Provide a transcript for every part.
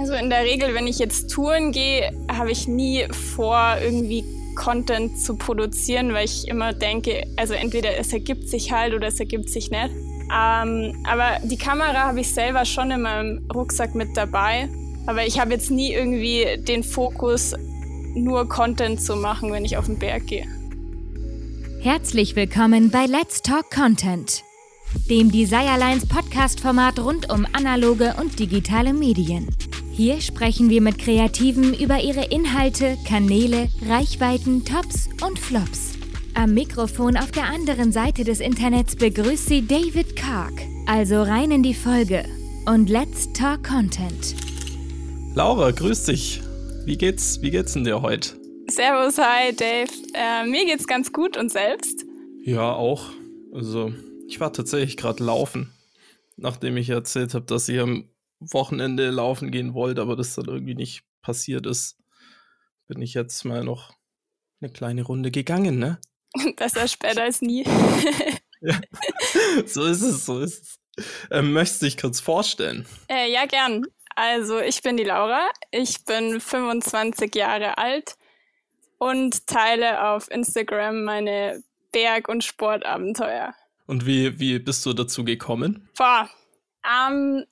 Also in der Regel, wenn ich jetzt touren gehe, habe ich nie vor, irgendwie Content zu produzieren, weil ich immer denke, also entweder es ergibt sich halt oder es ergibt sich nicht. Ähm, aber die Kamera habe ich selber schon in meinem Rucksack mit dabei. Aber ich habe jetzt nie irgendwie den Fokus, nur Content zu machen, wenn ich auf den Berg gehe. Herzlich willkommen bei Let's Talk Content, dem Desirelines Podcast-Format rund um analoge und digitale Medien. Hier sprechen wir mit Kreativen über ihre Inhalte, Kanäle, Reichweiten, Tops und Flops. Am Mikrofon auf der anderen Seite des Internets begrüßt sie David Karg. Also rein in die Folge und let's talk Content. Laura, grüß dich. Wie geht's, wie geht's denn dir heute? Servus, hi Dave. Äh, mir geht's ganz gut und selbst? Ja, auch. Also, ich war tatsächlich gerade laufen, nachdem ich erzählt habe, dass ich am Wochenende laufen gehen wollte, aber das dann irgendwie nicht passiert ist, bin ich jetzt mal noch eine kleine Runde gegangen, ne? Besser später als nie. ja. So ist es, so ist es. Ähm, möchtest du dich kurz vorstellen? Äh, ja, gern. Also, ich bin die Laura. Ich bin 25 Jahre alt und teile auf Instagram meine Berg- und Sportabenteuer. Und wie, wie bist du dazu gekommen? Boah, ähm,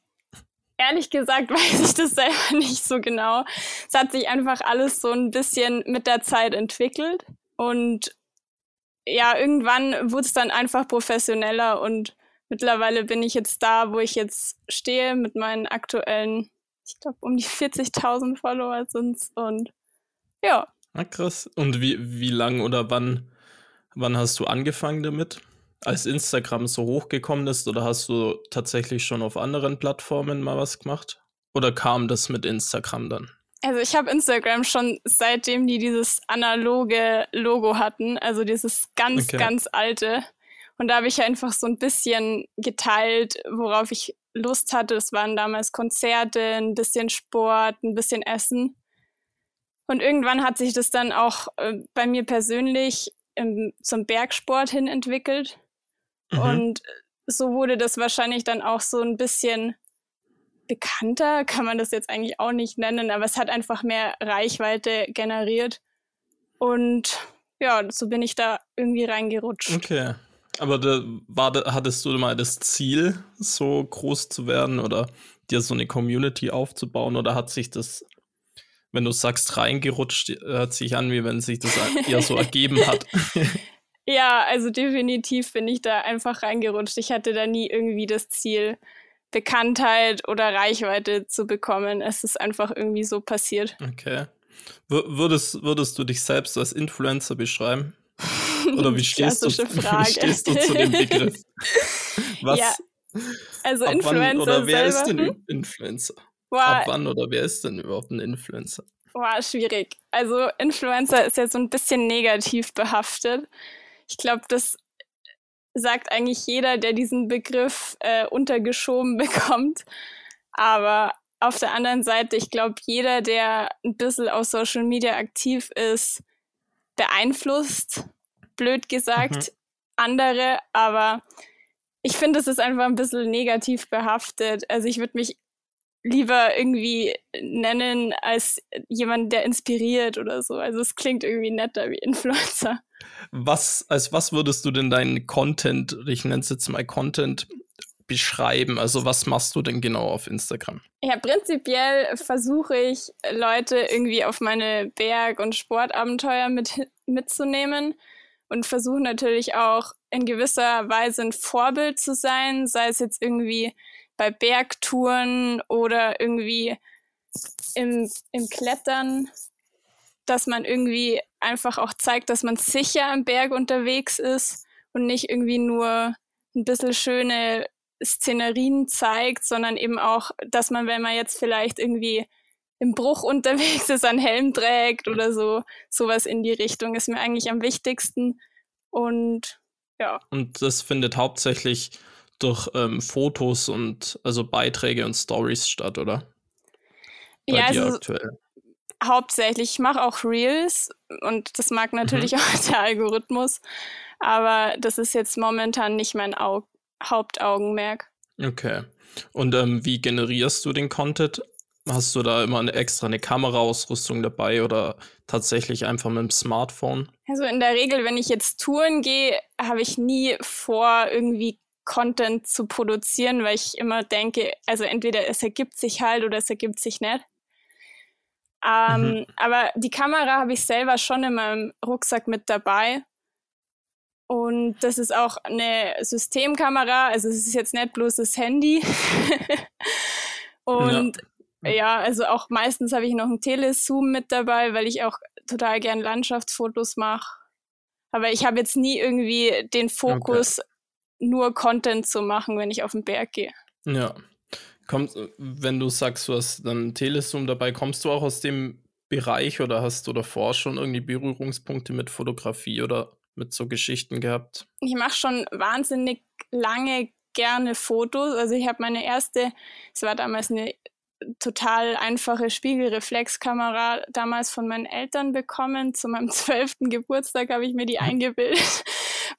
ehrlich gesagt weiß ich das selber nicht so genau. Es hat sich einfach alles so ein bisschen mit der Zeit entwickelt. Und ja, irgendwann wurde es dann einfach professioneller und mittlerweile bin ich jetzt da, wo ich jetzt stehe mit meinen aktuellen, ich glaube, um die 40.000 Follower sind es. Und ja. Ah, krass. Und wie, wie lang oder wann, wann hast du angefangen damit? Als Instagram so hochgekommen ist oder hast du tatsächlich schon auf anderen Plattformen mal was gemacht? Oder kam das mit Instagram dann? Also ich habe Instagram schon seitdem die dieses analoge Logo hatten, also dieses ganz, okay. ganz alte. Und da habe ich einfach so ein bisschen geteilt, worauf ich Lust hatte. Es waren damals Konzerte, ein bisschen Sport, ein bisschen Essen. Und irgendwann hat sich das dann auch äh, bei mir persönlich im, zum Bergsport hin entwickelt. Mhm. Und so wurde das wahrscheinlich dann auch so ein bisschen bekannter, kann man das jetzt eigentlich auch nicht nennen, aber es hat einfach mehr Reichweite generiert. Und ja, so bin ich da irgendwie reingerutscht. Okay. Aber da, war, hattest du mal das Ziel, so groß zu werden oder dir so eine Community aufzubauen oder hat sich das wenn du sagst reingerutscht, hört sich an, wie wenn sich das eher so ergeben hat. Ja, also definitiv bin ich da einfach reingerutscht. Ich hatte da nie irgendwie das Ziel, Bekanntheit oder Reichweite zu bekommen. Es ist einfach irgendwie so passiert. Okay. W würdest, würdest du dich selbst als Influencer beschreiben? Oder wie stehst, du, wie stehst du zu dem Begriff? Was? Ja, also Influencer. Wann, oder wer selber? ist denn Influencer? Boah. Ab wann oder wer ist denn überhaupt ein Influencer? Boah, schwierig. Also Influencer ist ja so ein bisschen negativ behaftet. Ich glaube, das sagt eigentlich jeder, der diesen Begriff äh, untergeschoben bekommt. Aber auf der anderen Seite, ich glaube, jeder, der ein bisschen auf Social Media aktiv ist, beeinflusst, blöd gesagt, mhm. andere. Aber ich finde, es ist einfach ein bisschen negativ behaftet. Also ich würde mich lieber irgendwie nennen als jemand, der inspiriert oder so. Also es klingt irgendwie netter wie Influencer. Was, als was würdest du denn deinen Content, ich nenne es jetzt mal Content, beschreiben? Also was machst du denn genau auf Instagram? Ja, prinzipiell versuche ich Leute irgendwie auf meine Berg- und Sportabenteuer mit, mitzunehmen und versuche natürlich auch in gewisser Weise ein Vorbild zu sein, sei es jetzt irgendwie bei Bergtouren oder irgendwie im, im Klettern, dass man irgendwie einfach auch zeigt, dass man sicher am Berg unterwegs ist und nicht irgendwie nur ein bisschen schöne Szenerien zeigt, sondern eben auch, dass man, wenn man jetzt vielleicht irgendwie im Bruch unterwegs ist, einen Helm trägt oder so, sowas in die Richtung ist mir eigentlich am wichtigsten. Und ja. Und das findet hauptsächlich durch ähm, Fotos und also Beiträge und Stories statt, oder? Bei ja, also aktuell. hauptsächlich. Ich mache auch Reels und das mag natürlich mhm. auch der Algorithmus, aber das ist jetzt momentan nicht mein Au Hauptaugenmerk. Okay. Und ähm, wie generierst du den Content? hast du da immer eine extra eine Kameraausrüstung dabei oder tatsächlich einfach mit dem Smartphone? Also in der Regel, wenn ich jetzt touren gehe, habe ich nie vor, irgendwie Content zu produzieren, weil ich immer denke, also entweder es ergibt sich halt oder es ergibt sich nicht. Ähm, mhm. Aber die Kamera habe ich selber schon in meinem Rucksack mit dabei. Und das ist auch eine Systemkamera, also es ist jetzt nicht bloß das Handy. und ja. ja. also auch meistens habe ich noch einen Telezoom mit dabei, weil ich auch total gern Landschaftsfotos mache. Aber ich habe jetzt nie irgendwie den Fokus, okay. Nur Content zu machen, wenn ich auf den Berg gehe. Ja. Kommt, wenn du sagst, du hast dann Telezoom dabei, kommst du auch aus dem Bereich oder hast du davor schon irgendwie Berührungspunkte mit Fotografie oder mit so Geschichten gehabt? Ich mache schon wahnsinnig lange gerne Fotos. Also ich habe meine erste, es war damals eine total einfache Spiegelreflexkamera damals von meinen Eltern bekommen. Zu meinem zwölften Geburtstag habe ich mir die eingebildet.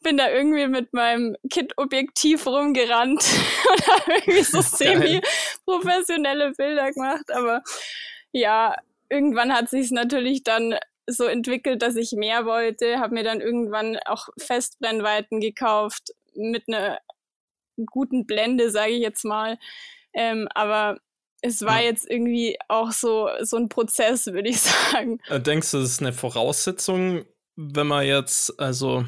Bin da irgendwie mit meinem Kit-Objektiv rumgerannt und habe irgendwie so semi-professionelle Bilder gemacht. Aber ja, irgendwann hat sich es natürlich dann so entwickelt, dass ich mehr wollte, habe mir dann irgendwann auch Festbrennweiten gekauft mit einer guten Blende, sage ich jetzt mal. Ähm, aber es war ja. jetzt irgendwie auch so, so ein Prozess, würde ich sagen. Äh, denkst du, das ist eine Voraussetzung, wenn man jetzt also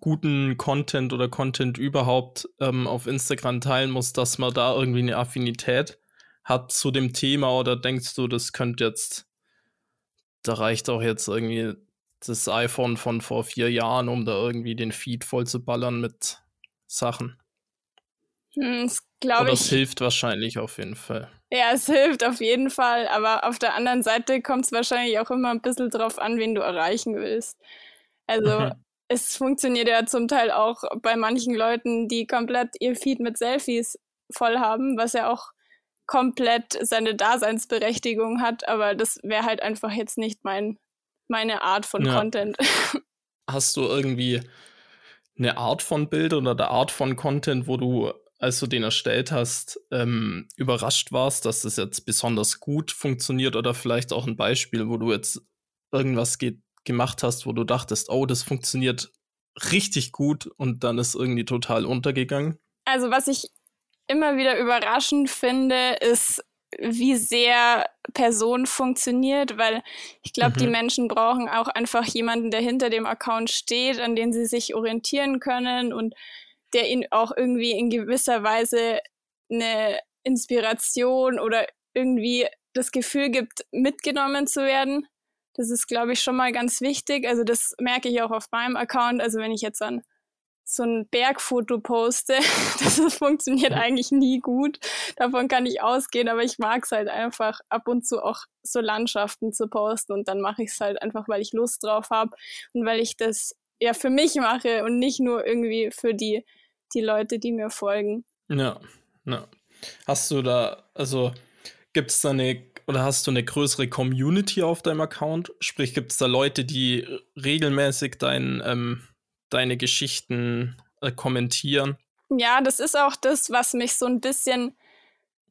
guten Content oder Content überhaupt ähm, auf Instagram teilen muss, dass man da irgendwie eine Affinität hat zu dem Thema oder denkst du, das könnte jetzt da reicht auch jetzt irgendwie das iPhone von vor vier Jahren, um da irgendwie den Feed voll zu ballern mit Sachen. Hm, das glaube ich. Das hilft wahrscheinlich auf jeden Fall. Ja, es hilft auf jeden Fall, aber auf der anderen Seite kommt es wahrscheinlich auch immer ein bisschen drauf an, wen du erreichen willst. Also mhm. Es funktioniert ja zum Teil auch bei manchen Leuten, die komplett ihr Feed mit Selfies voll haben, was ja auch komplett seine Daseinsberechtigung hat, aber das wäre halt einfach jetzt nicht mein, meine Art von ja. Content. Hast du irgendwie eine Art von Bild oder eine Art von Content, wo du, als du den erstellt hast, ähm, überrascht warst, dass das jetzt besonders gut funktioniert oder vielleicht auch ein Beispiel, wo du jetzt irgendwas gemacht hast, wo du dachtest, oh, das funktioniert richtig gut und dann ist irgendwie total untergegangen? Also was ich immer wieder überraschend finde, ist, wie sehr Person funktioniert, weil ich glaube, mhm. die Menschen brauchen auch einfach jemanden, der hinter dem Account steht, an den sie sich orientieren können und der ihnen auch irgendwie in gewisser Weise eine Inspiration oder irgendwie das Gefühl gibt, mitgenommen zu werden. Das ist, glaube ich, schon mal ganz wichtig. Also das merke ich auch auf meinem Account. Also wenn ich jetzt an so ein Bergfoto poste. Das funktioniert eigentlich nie gut. Davon kann ich ausgehen, aber ich mag es halt einfach ab und zu auch so Landschaften zu posten und dann mache ich es halt einfach, weil ich Lust drauf habe und weil ich das ja für mich mache und nicht nur irgendwie für die, die Leute, die mir folgen. Ja, ja. Hast du da, also gibt es da eine oder hast du eine größere Community auf deinem Account? Sprich, gibt es da Leute, die regelmäßig deinen ähm, deine Geschichten äh, kommentieren. Ja, das ist auch das, was mich so ein bisschen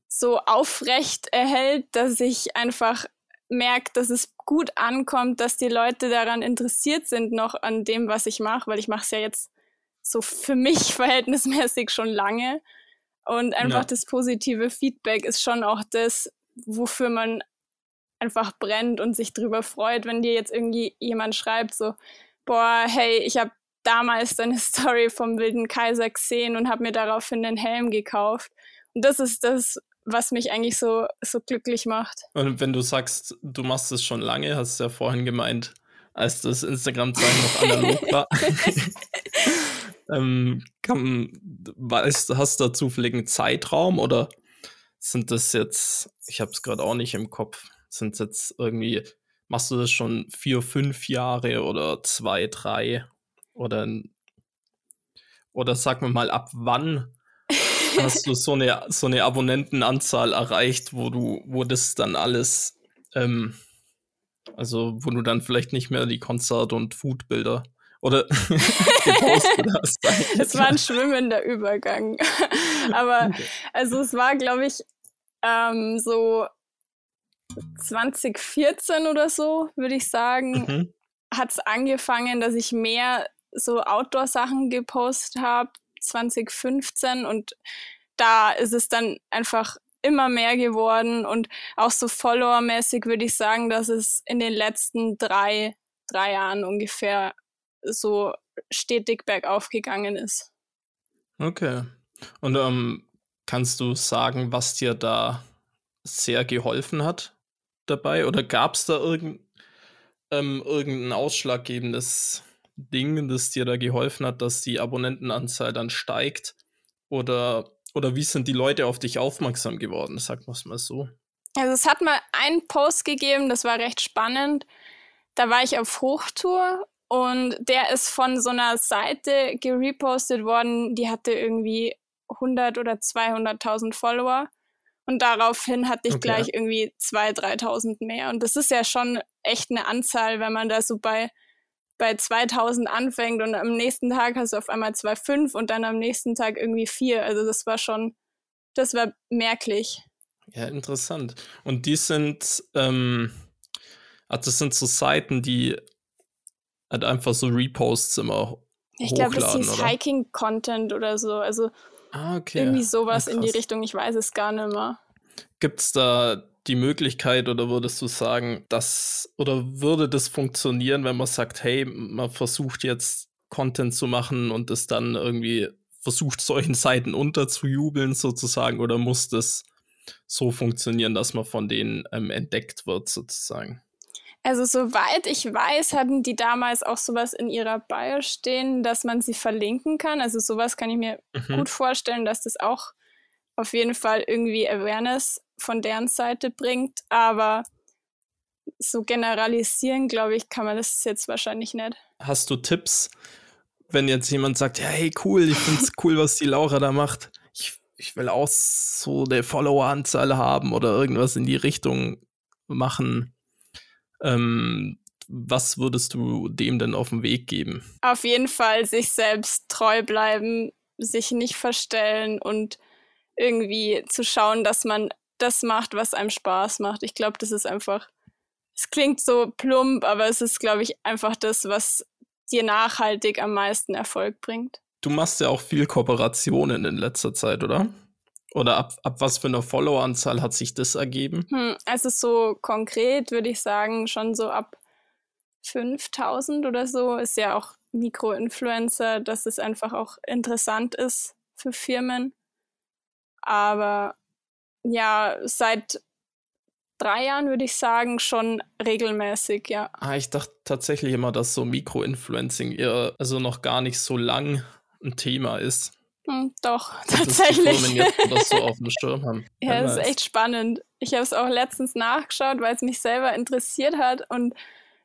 so aufrecht erhält, dass ich einfach merke, dass es gut ankommt, dass die Leute daran interessiert sind, noch an dem, was ich mache, weil ich mache es ja jetzt so für mich verhältnismäßig schon lange. Und einfach ja. das positive Feedback ist schon auch das, wofür man einfach brennt und sich drüber freut, wenn dir jetzt irgendwie jemand schreibt, so, boah, hey, ich habe damals deine Story vom Wilden Kaiser gesehen und habe mir daraufhin den Helm gekauft. Und das ist das, was mich eigentlich so, so glücklich macht. Und wenn du sagst, du machst es schon lange, hast du ja vorhin gemeint, als das Instagram-Zeichen noch analog war. ähm, kann, weißt, hast du da zufällig einen Zeitraum oder sind das jetzt, ich habe es gerade auch nicht im Kopf, sind es jetzt irgendwie, machst du das schon vier, fünf Jahre oder zwei, drei? Oder, oder sag mir mal, ab wann hast du so eine, so eine Abonnentenanzahl erreicht, wo du, wo das dann alles, ähm, also wo du dann vielleicht nicht mehr die Konzert- und Foodbilder oder gepostet hast. Es war ein schwimmender Übergang. Aber okay. also es war, glaube ich, ähm, so 2014 oder so, würde ich sagen, mhm. hat es angefangen, dass ich mehr so Outdoor-Sachen gepostet habe, 2015 und da ist es dann einfach immer mehr geworden und auch so Follower-mäßig würde ich sagen, dass es in den letzten drei, drei Jahren ungefähr so stetig bergauf gegangen ist. Okay. Und ähm, kannst du sagen, was dir da sehr geholfen hat dabei? Oder gab es da irgend, ähm, irgendein ausschlaggebendes Ding, das dir da geholfen hat, dass die Abonnentenanzahl dann steigt? Oder, oder wie sind die Leute auf dich aufmerksam geworden? Sag es mal so. Also es hat mal einen Post gegeben, das war recht spannend. Da war ich auf Hochtour und der ist von so einer Seite gerepostet worden, die hatte irgendwie 100 oder 200.000 Follower. Und daraufhin hatte ich okay. gleich irgendwie 2.000, 3.000 mehr. Und das ist ja schon echt eine Anzahl, wenn man da so bei, bei 2.000 anfängt und am nächsten Tag hast du auf einmal 2,5 und dann am nächsten Tag irgendwie 4. Also das war schon, das war merklich. Ja, interessant. Und die sind, ähm, also das sind so Seiten, die halt einfach so Reposts immer ich glaube, das hieß Hiking-Content oder so. Also ah, okay. irgendwie sowas ja, in die Richtung. Ich weiß es gar nicht mehr. Gibt es da die Möglichkeit oder würdest du sagen, dass oder würde das funktionieren, wenn man sagt, hey, man versucht jetzt Content zu machen und es dann irgendwie versucht, solchen Seiten unterzujubeln sozusagen oder muss das so funktionieren, dass man von denen ähm, entdeckt wird sozusagen? Also soweit ich weiß, hatten die damals auch sowas in ihrer Bio stehen, dass man sie verlinken kann. Also sowas kann ich mir mhm. gut vorstellen, dass das auch auf jeden Fall irgendwie Awareness von deren Seite bringt. Aber so generalisieren, glaube ich, kann man das jetzt wahrscheinlich nicht. Hast du Tipps, wenn jetzt jemand sagt, ja, hey, cool, ich finde es cool, was die Laura da macht. Ich, ich will auch so eine Follower-Anzahl haben oder irgendwas in die Richtung machen ähm, was würdest du dem denn auf den Weg geben? Auf jeden Fall sich selbst treu bleiben, sich nicht verstellen und irgendwie zu schauen, dass man das macht, was einem Spaß macht. Ich glaube, das ist einfach, es klingt so plump, aber es ist, glaube ich, einfach das, was dir nachhaltig am meisten Erfolg bringt. Du machst ja auch viel Kooperationen in letzter Zeit, oder? Oder ab, ab was für einer Followeranzahl hat sich das ergeben? Hm, also so konkret würde ich sagen, schon so ab 5000 oder so ist ja auch Mikroinfluencer, dass es einfach auch interessant ist für Firmen. Aber ja, seit drei Jahren würde ich sagen, schon regelmäßig, ja. Ah, ich dachte tatsächlich immer, dass so Mikroinfluencing eher also noch gar nicht so lang ein Thema ist. Hm, doch, tatsächlich. Jetzt das so auf dem Schirm haben. ja, das ist echt spannend. Ich habe es auch letztens nachgeschaut, weil es mich selber interessiert hat und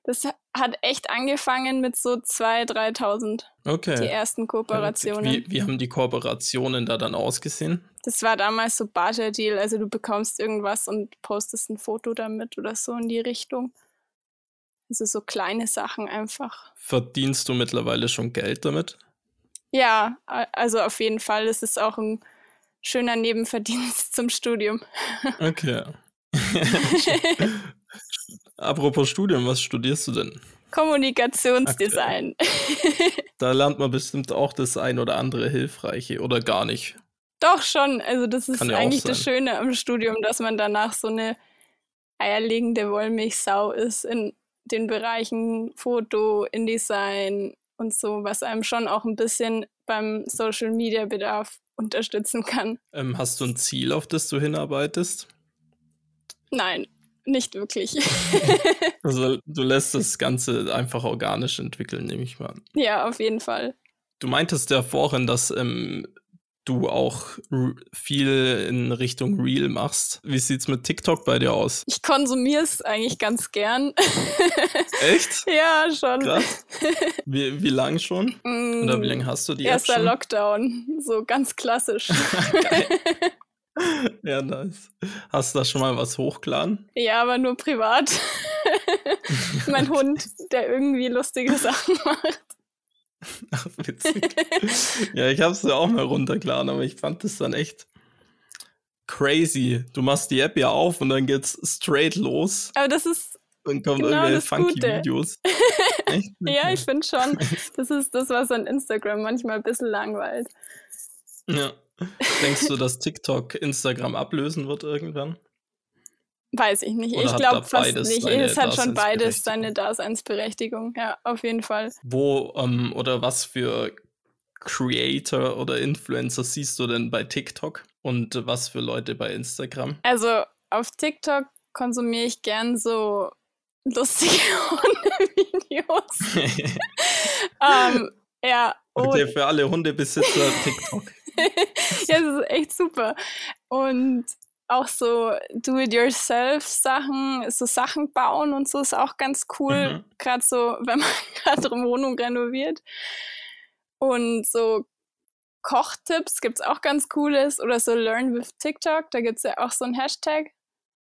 das hat echt angefangen mit so 2.000, 3.000. Okay. Die ersten Kooperationen. Wie, wie, haben die Kooperationen da dann ausgesehen? Das war damals so Barter-Deal. Also du bekommst irgendwas und postest ein Foto damit oder so in die Richtung. Also so kleine Sachen einfach. Verdienst du mittlerweile schon Geld damit? Ja, also auf jeden Fall. Es ist auch ein schöner Nebenverdienst zum Studium. Okay. Apropos Studium, was studierst du denn? Kommunikationsdesign. da lernt man bestimmt auch das ein oder andere Hilfreiche oder gar nicht. Doch schon. Also das ist ja eigentlich das Schöne am Studium, dass man danach so eine eierlegende Wollmilchsau ist in den Bereichen Foto, InDesign, und so, was einem schon auch ein bisschen beim Social Media Bedarf unterstützen kann. Ähm, hast du ein Ziel, auf das du hinarbeitest? Nein, nicht wirklich. also du lässt das Ganze einfach organisch entwickeln, nehme ich mal an. Ja, auf jeden Fall. Du meintest ja vorhin, dass ähm, du auch viel in Richtung Real machst. Wie sieht's mit TikTok bei dir aus? Ich konsumiere es eigentlich ganz gern. Echt? ja, schon. Krass. Wie, wie lang schon? Mm, Oder wie lange hast du die Erster? Lockdown, so ganz klassisch. ja, nice. Hast du da schon mal was hochgeladen? Ja, aber nur privat. mein Hund, der irgendwie lustige Sachen macht. Ach, witzig. ja, ich habe es ja auch mal runtergeladen, aber ich fand das dann echt crazy. Du machst die App ja auf und dann geht's straight los. Aber das ist Dann kommen genau irgendwelche funky Gute. Videos. Echt? Ja, ich finde schon. Das ist das, was an Instagram manchmal ein bisschen langweilt. Ja. Denkst du, dass TikTok Instagram ablösen wird irgendwann? Weiß ich nicht. Oder ich glaube fast nicht. Es hat schon beides seine Daseinsberechtigung. Ja, auf jeden Fall. Wo ähm, oder was für Creator oder Influencer siehst du denn bei TikTok und was für Leute bei Instagram? Also auf TikTok konsumiere ich gern so lustige Hundevideos. ähm, ja, und Okay, für alle Hundebesitzer TikTok. ja, das ist echt super. Und auch so Do-it-yourself-Sachen, so Sachen bauen und so ist auch ganz cool. Mhm. Gerade so, wenn man gerade eine Wohnung renoviert. Und so Kochtipps gibt es auch ganz cooles. Oder so Learn with TikTok, da gibt es ja auch so ein Hashtag.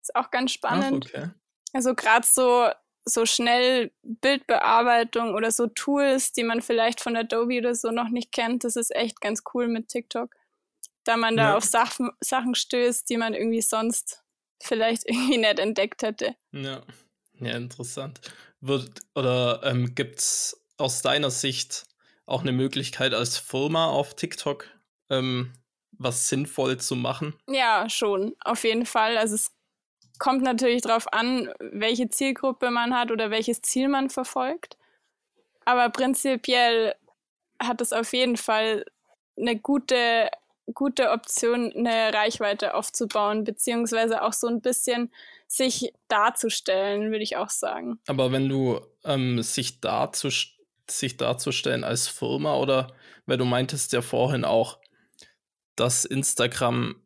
Ist auch ganz Ach, spannend. okay. Also gerade so, so schnell Bildbearbeitung oder so Tools, die man vielleicht von Adobe oder so noch nicht kennt, das ist echt ganz cool mit TikTok. Da man da Ja. auf Sachen, Sachen stößt, die man irgendwie sonst vielleicht irgendwie nicht entdeckt hätte. Ja. Ja, interessant. Wird oder ähm, gibt es aus deiner Sicht auch eine Möglichkeit als Firma auf TikTok ähm, was sinnvoll zu machen? Ja, schon, auf jeden Fall. Also es kommt natürlich darauf an, welche Zielgruppe man hat oder welches Ziel man verfolgt. Aber prinzipiell hat es auf jeden Fall eine gute, gute Option, eine Reichweite aufzubauen, beziehungsweise auch so ein bisschen sich darzustellen, würde ich auch sagen. Aber wenn du ähm, sich, darzu, sich darzustellen als Firma oder weil du meintest ja vorhin auch, dass Instagram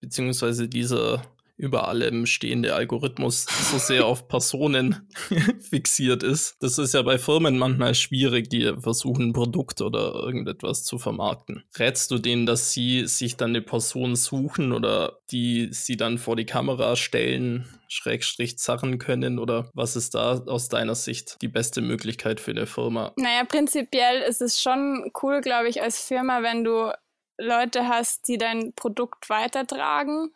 beziehungsweise dieser über allem stehende Algorithmus so sehr auf Personen fixiert ist. Das ist ja bei Firmen manchmal schwierig, die versuchen, ein Produkt oder irgendetwas zu vermarkten. Rätst du denen, dass sie sich dann eine Person suchen oder die sie dann vor die Kamera stellen, Schrägstrich zerren können? Oder was ist da aus deiner Sicht die beste Möglichkeit für eine Firma? Naja, prinzipiell ist es schon cool, glaube ich, als Firma, wenn du Leute hast, die dein Produkt weitertragen.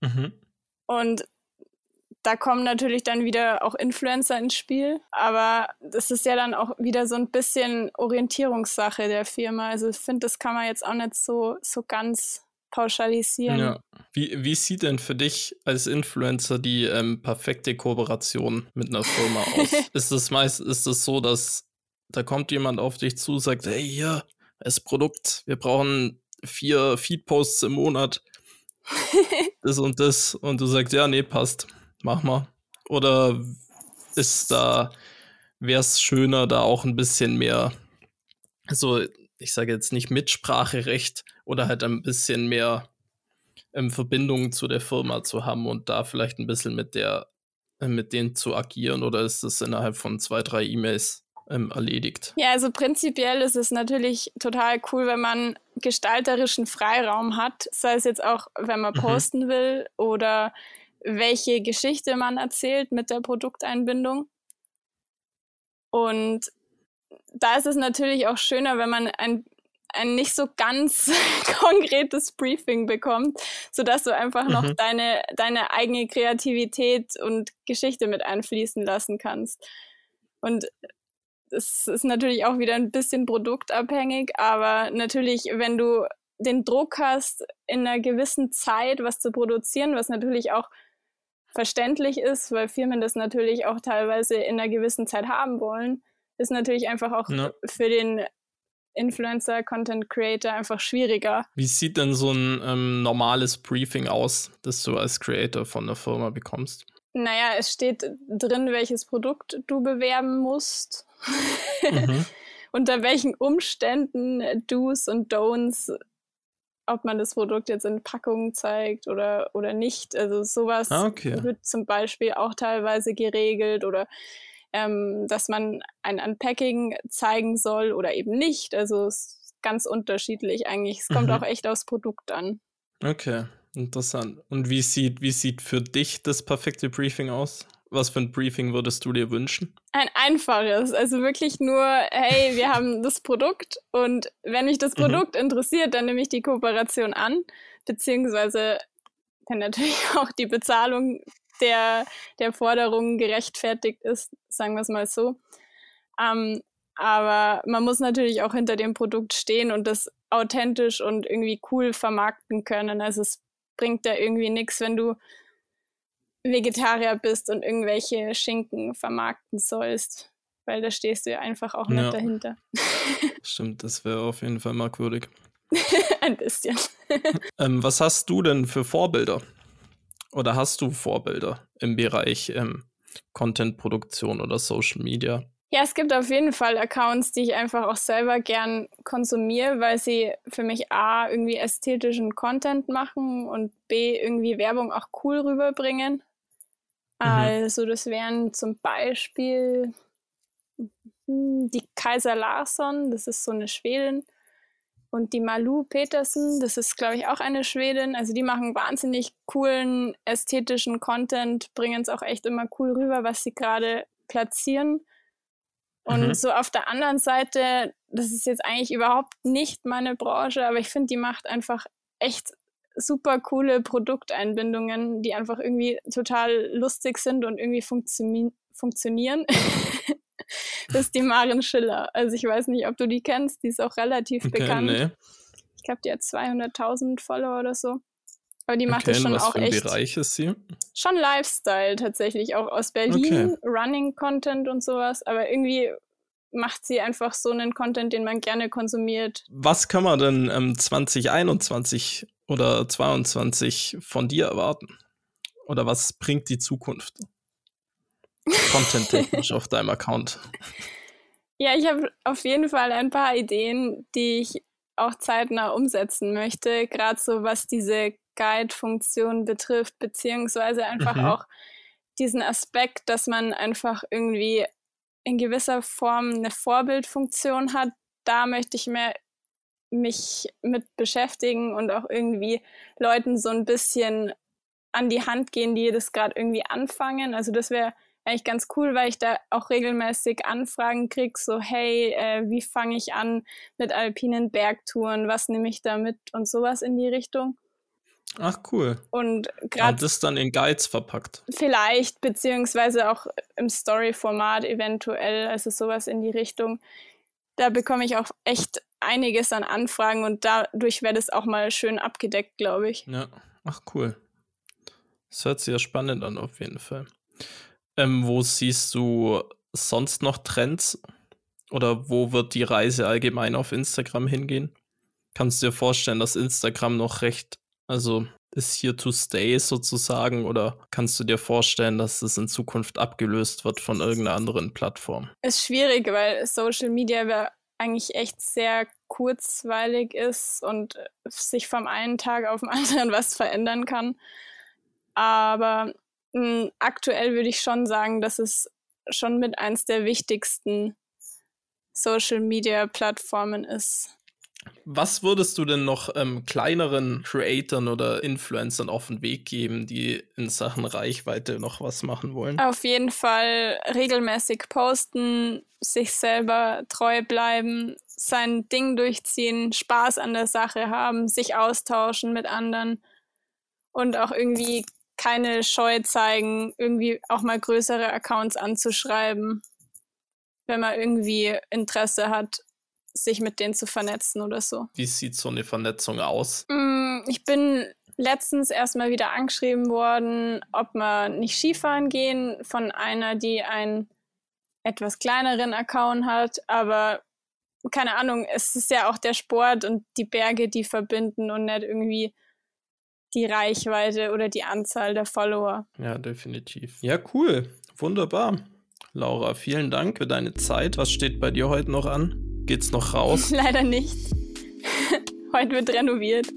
Mhm. Und da kommen natürlich dann wieder auch Influencer ins Spiel. Aber das ist ja dann auch wieder so ein bisschen Orientierungssache der Firma. Also ich finde, das kann man jetzt auch nicht so, so ganz pauschalisieren. Ja. Wie, wie sieht denn für dich als Influencer die ähm, perfekte Kooperation mit einer Firma aus? ist es meist, ist es so, dass da kommt jemand auf dich zu, sagt, hey, hier, das Produkt, wir brauchen vier Feed-Posts im Monat, das und das, und du sagst, ja, nee, passt, mach mal. Oder ist da, wäre es schöner, da auch ein bisschen mehr, so, ich sage jetzt nicht Mitspracherecht oder halt ein bisschen mehr ähm, Verbindung zu der Firma zu haben und da vielleicht ein bisschen mit der, äh, mit denen zu agieren? Oder ist das innerhalb von zwei, drei E-Mails ähm, erledigt? Ja, also prinzipiell ist es natürlich total cool, wenn man gestalterischen Freiraum hat, sei es jetzt auch, wenn man Mhm. posten will oder welche Geschichte man erzählt mit der Produkteinbindung. Und da ist es natürlich auch schöner, wenn man ein, ein nicht so ganz konkretes Briefing bekommt, sodass du einfach noch Mhm. deine, deine eigene Kreativität und Geschichte mit einfließen lassen kannst. Und es ist natürlich auch wieder ein bisschen produktabhängig, aber natürlich, wenn du den Druck hast, in einer gewissen Zeit was zu produzieren, was natürlich auch verständlich ist, weil Firmen das natürlich auch teilweise in einer gewissen Zeit haben wollen, ist natürlich einfach auch Ja. für den Influencer, Content Creator einfach schwieriger. Wie sieht denn so ein ähm, normales Briefing aus, das du als Creator von der Firma bekommst? Naja, es steht drin, welches Produkt du bewerben musst, Mhm. unter welchen Umständen Do's und Don'ts, ob man das Produkt jetzt in Packungen zeigt oder, oder nicht. Also sowas Ah, okay. wird zum Beispiel auch teilweise geregelt oder ähm, dass man ein Unpacking zeigen soll oder eben nicht. Also es ist ganz unterschiedlich eigentlich. Es kommt Mhm. auch echt aufs Produkt an. Okay, interessant. Und wie sieht, wie sieht für dich das perfekte Briefing aus? Was für ein Briefing würdest du dir wünschen? Ein einfaches. Also wirklich nur, hey, wir haben das Produkt und wenn mich das mhm. Produkt mhm. interessiert, dann nehme ich die Kooperation an, beziehungsweise wenn natürlich auch die Bezahlung der, der Forderungen gerechtfertigt ist, sagen wir es mal so. Ähm, aber man muss natürlich auch hinter dem Produkt stehen und das authentisch und irgendwie cool vermarkten können. Also es bringt da irgendwie nichts, wenn du Vegetarier bist und irgendwelche Schinken vermarkten sollst, weil da stehst du ja einfach auch nicht ja. dahinter. Stimmt, das wäre auf jeden Fall merkwürdig. Ein bisschen. ähm, was hast du denn für Vorbilder? Oder hast du Vorbilder im Bereich ähm, Content-Produktion oder Social Media? Ja, es gibt auf jeden Fall Accounts, die ich einfach auch selber gern konsumiere, weil sie für mich A, irgendwie ästhetischen Content machen und B, irgendwie Werbung auch cool rüberbringen. Mhm. Also, das wären zum Beispiel die Kaiser Larsson, das ist so eine Schwedin. Und die Malu Petersen, das ist, glaube ich, auch eine Schwedin. Also die machen wahnsinnig coolen, ästhetischen Content, bringen es auch echt immer cool rüber, was sie gerade platzieren. Und mhm. so auf der anderen Seite, das ist jetzt eigentlich überhaupt nicht meine Branche, aber ich finde, die macht einfach echt super coole Produkteinbindungen, die einfach irgendwie total lustig sind und irgendwie funktio funktionieren. das ist die Maren Schiller. Also ich weiß nicht, ob du die kennst, die ist auch relativ okay, bekannt. Nee. Ich glaube, die hat 200.000 Follower oder so. Aber die macht okay, das schon was auch für ein echt. Bereich ist sie? Schon Lifestyle tatsächlich, auch aus Berlin, okay. Running Content und sowas. Aber irgendwie macht sie einfach so einen Content, den man gerne konsumiert. Was kann man denn ähm, 2021 oder 2022 von dir erwarten? Oder was bringt die Zukunft? Content-technisch auf deinem Account. Ja, ich habe auf jeden Fall ein paar Ideen, die ich auch zeitnah umsetzen möchte, gerade so was diese Guide-Funktion betrifft, beziehungsweise einfach mhm. auch diesen Aspekt, dass man einfach irgendwie in gewisser Form eine Vorbildfunktion hat. Da möchte ich mehr mich mit beschäftigen und auch irgendwie Leuten so ein bisschen an die Hand gehen, die das gerade irgendwie anfangen. Also das wäre eigentlich ganz cool, weil ich da auch regelmäßig Anfragen kriege, so hey, äh, wie fange ich an mit alpinen Bergtouren, was nehme ich da mit und sowas in die Richtung. Ach cool. Und gerade ja, das dann in Guides verpackt. Vielleicht, beziehungsweise auch im Story-Format eventuell, also sowas in die Richtung. Da bekomme ich auch echt einiges an Anfragen und dadurch werde es auch mal schön abgedeckt, glaube ich. Ja, ach cool. Das hört sich ja spannend an, auf jeden Fall. Ähm, wo siehst du sonst noch Trends? Oder wo wird die Reise allgemein auf Instagram hingehen? Kannst du dir vorstellen, dass Instagram noch recht, also ist here to stay sozusagen? Oder kannst du dir vorstellen, dass es in Zukunft abgelöst wird von irgendeiner anderen Plattform? Ist schwierig, weil Social Media eigentlich echt sehr kurzweilig ist und sich vom einen Tag auf den anderen was verändern kann. Aber hm, aktuell würde ich schon sagen, dass es schon mit eins der wichtigsten Social Media Plattformen ist. Was würdest du denn noch ähm, kleineren Creatoren oder Influencern auf den Weg geben, die in Sachen Reichweite noch was machen wollen? Auf jeden Fall regelmäßig posten, sich selber treu bleiben, sein Ding durchziehen, Spaß an der Sache haben, sich austauschen mit anderen und auch irgendwie keine Scheu zeigen, irgendwie auch mal größere Accounts anzuschreiben, wenn man irgendwie Interesse hat, sich mit denen zu vernetzen oder so. Wie sieht so eine Vernetzung aus? Mm, ich bin letztens erstmal wieder angeschrieben worden, ob man nicht Skifahren gehen von einer, die einen etwas kleineren Account hat, aber keine Ahnung, es ist ja auch der Sport und die Berge, die verbinden und nicht irgendwie die Reichweite oder die Anzahl der Follower. Ja, definitiv. Ja, cool. Wunderbar. Laura, vielen Dank für deine Zeit. Was steht bei dir heute noch an? Geht's noch raus? Leider nicht. heute wird renoviert.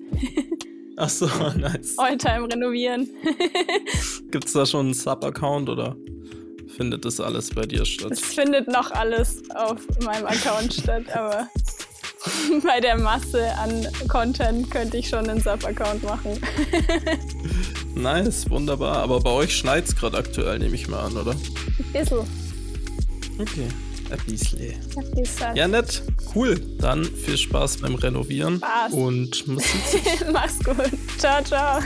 Ach so, nice. Alltime renovieren. Gibt's da schon einen Sub-Account oder findet das alles bei dir statt? Es findet noch alles auf meinem Account statt, aber bei der Masse an Content könnte ich schon einen Sub-Account machen. nice, wunderbar. Aber bei euch schneit es gerade aktuell, nehme ich mal an, oder? Ein bisschen. Okay, ein bisschen. Ein bisschen. Ja, nett. Cool. Dann viel Spaß beim Renovieren. Spaß. Und Musik. Mach's gut. Ciao, ciao.